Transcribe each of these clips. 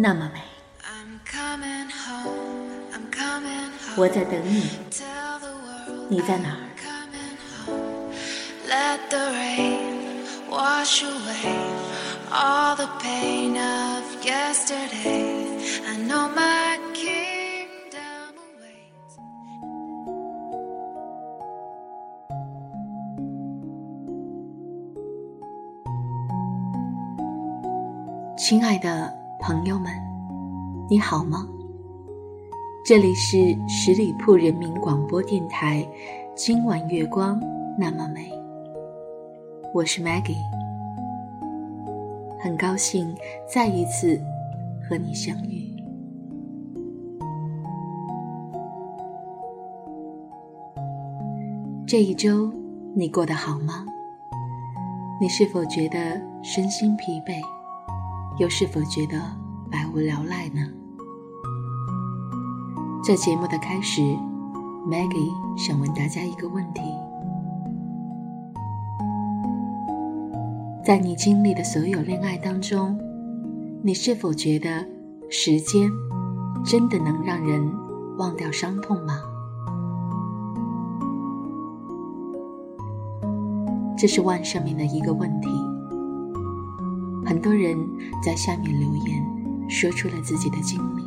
那么美，我在等你，你在哪儿？亲爱的朋友们，你好吗？这里是十里铺人民广播电台。今晚月光那么美，我是 Maggie，很高兴再一次和你相遇。这一周你过得好吗？你是否觉得身心疲惫？又是否觉得百无聊赖呢？在节目的开始，Maggie 想问大家一个问题：在你经历的所有恋爱当中，你是否觉得时间真的能让人忘掉伤痛吗？这是万上面的一个问题。很多人在下面留言，说出了自己的经历。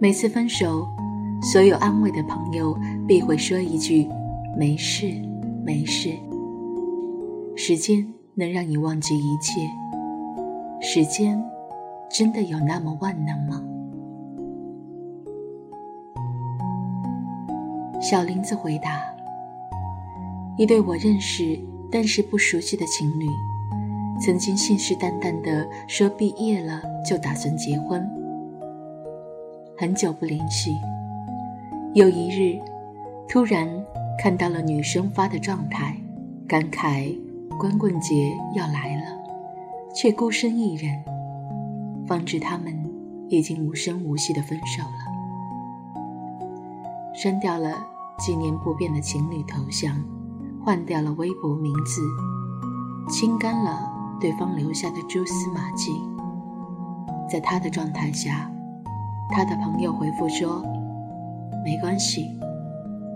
每次分手，所有安慰的朋友必会说一句：“没事，没事。”时间能让你忘记一切，时间真的有那么万能吗？小林子回答。一对我认识但是不熟悉的情侣，曾经信誓旦旦地说毕业了就打算结婚。很久不联系，有一日，突然看到了女生发的状态，感慨光棍节要来了，却孤身一人，方知他们已经无声无息地分手了。删掉了几年不变的情侣头像。换掉了微博名字，清干了对方留下的蛛丝马迹。在他的状态下，他的朋友回复说：“没关系，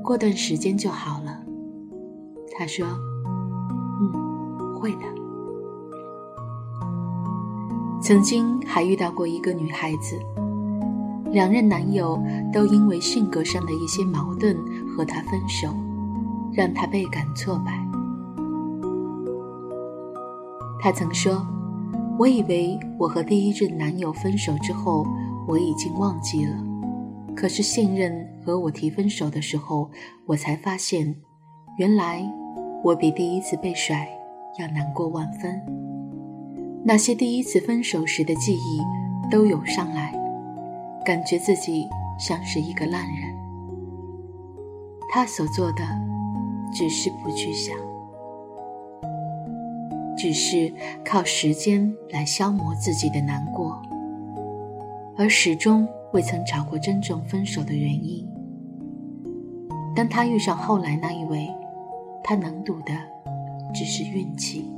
过段时间就好了。”他说：“嗯，会的。”曾经还遇到过一个女孩子，两任男友都因为性格上的一些矛盾和她分手。让他倍感挫败。他曾说：“我以为我和第一任男友分手之后，我已经忘记了。可是现任和我提分手的时候，我才发现，原来我比第一次被甩要难过万分。那些第一次分手时的记忆都涌上来，感觉自己像是一个烂人。他所做的。”只是不去想，只是靠时间来消磨自己的难过，而始终未曾找过真正分手的原因。当他遇上后来那一位，他能赌的只是运气。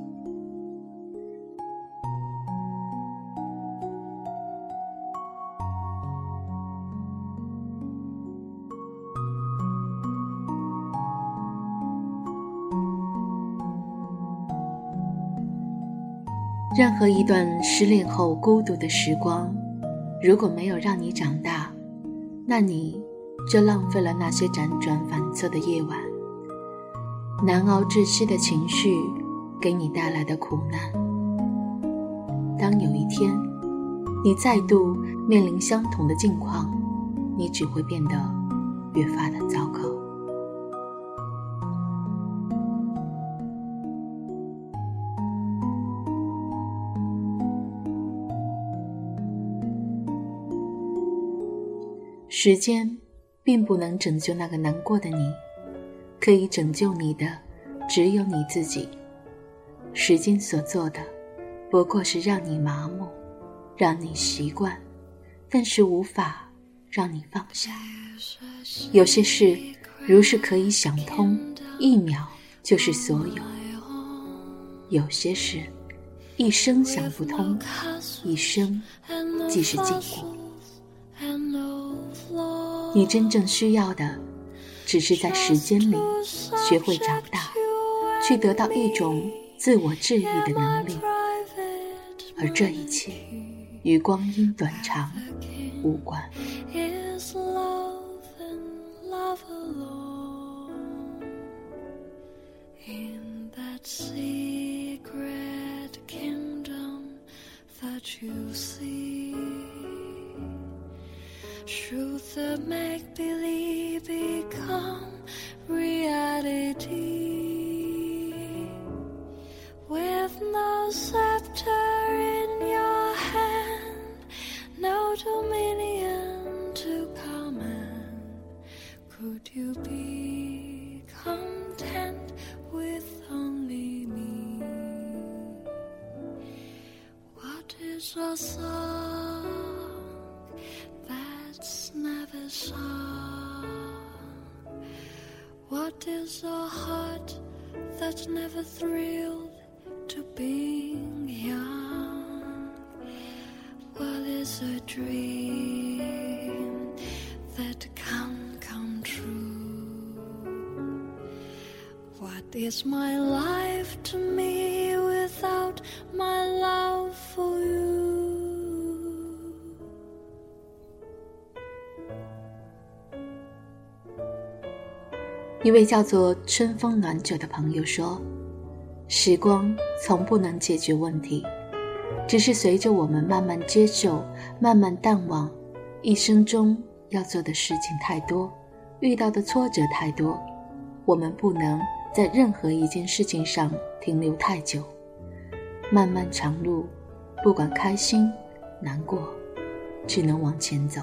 任何一段失恋后孤独的时光，如果没有让你长大，那你就浪费了那些辗转反侧的夜晚，难熬窒息的情绪给你带来的苦难。当有一天你再度面临相同的境况，你只会变得越发的糟糕。时间并不能拯救那个难过的你，可以拯救你的只有你自己。时间所做的，不过是让你麻木，让你习惯，但是无法让你放下。有些事，如是可以想通，一秒就是所有；有些事，一生想不通，一生即是禁锢。你真正需要的，只是在时间里学会长大，去得到一种自我治愈的能力，而这一切与光阴短长无关。Truth that make believe become reality. With no scepter in your hand no dominion to command could you be content with only me? What is your song What is a heart that's never thrilled to being young? What is a dream that can't come true? What is my life to me without my love 一位叫做春风暖酒的朋友说：“时光从不能解决问题，只是随着我们慢慢接受、慢慢淡忘。一生中要做的事情太多，遇到的挫折太多，我们不能在任何一件事情上停留太久。漫漫长路，不管开心、难过，只能往前走。”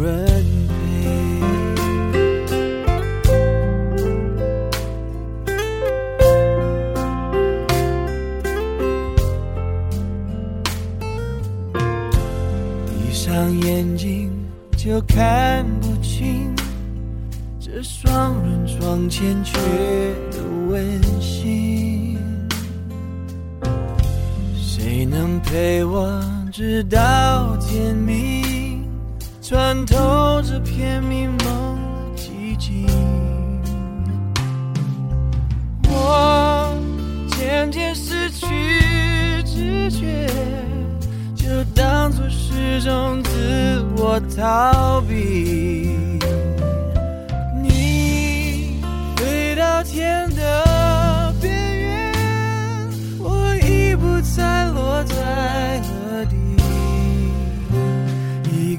人陪。闭上眼睛就看不清。这双人床欠缺的温馨，谁能陪我直到天明，穿透这片迷蒙的寂静？我渐渐失去知觉，就当作是种自我逃避。你飞到天的边缘，我已不再落在何。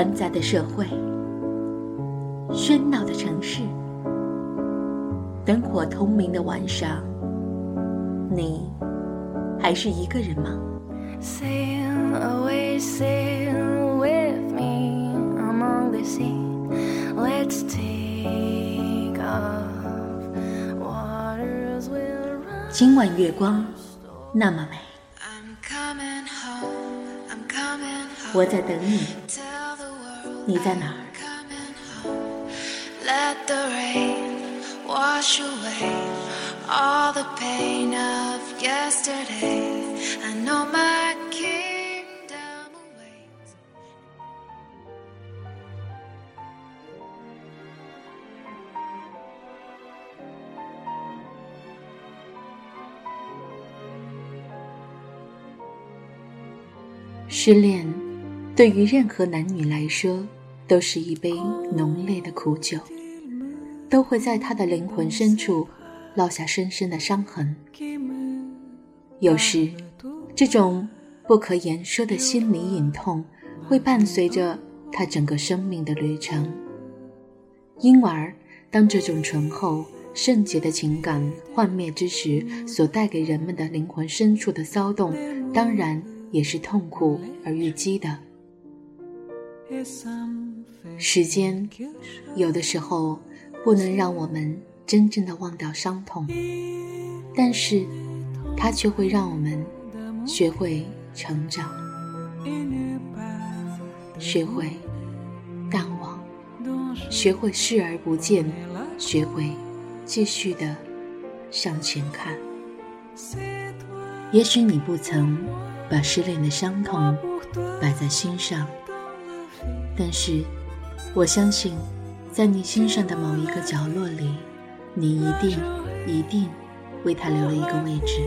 繁杂的社会喧闹的城市灯火通明的晚上你还是一个人吗？今晚月光那么美。我在等你。你在哪儿？Let the rain wash away all the pain of yesterday. I know my kingdom awaits. 失恋对于任何男女来说，都是一杯浓烈的苦酒，都会在他的灵魂深处烙下深深的伤痕。有时，这种不可言说的心理隐痛，会伴随着他整个生命的旅程。因而，当这种醇厚、圣洁的情感幻灭之时，所带给人们的灵魂深处的骚动，当然也是痛苦而郁积的。时间有的时候不能让我们真正的忘掉伤痛，但是它却会让我们学会成长，学会淡忘，学会视而不见，学会继续的向前看。也许你不曾把失恋的伤痛摆在心上，但是我相信在你心上的某一个角落里你一定一定为他留了一个位置。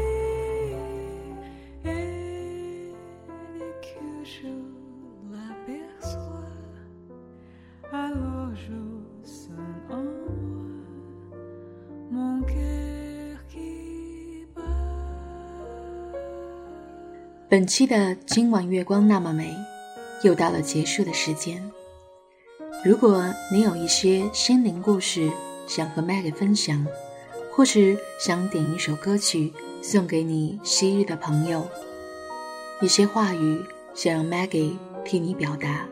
本期的今晚月光那么美又到了结束的时间。如果你有一些心灵故事想和 Maggie 分享，或是想点一首歌曲送给你昔日的朋友，一些话语想让 Maggie 替你表达，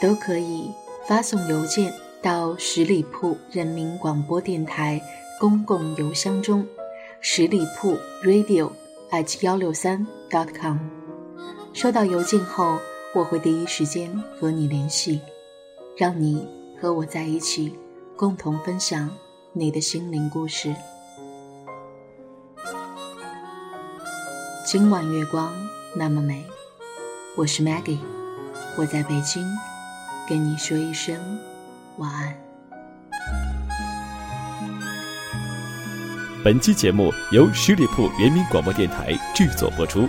都可以发送邮件到十里铺人民广播电台公共邮箱中，十里铺 radio at 幺六三 dot com。收到邮件后，我会第一时间和你联系，让你和我在一起，共同分享你的心灵故事。今晚月光那么美，我是 Maggie，我在北京，跟你说一声晚安。本期节目由十里铺人民广播电台制作播出。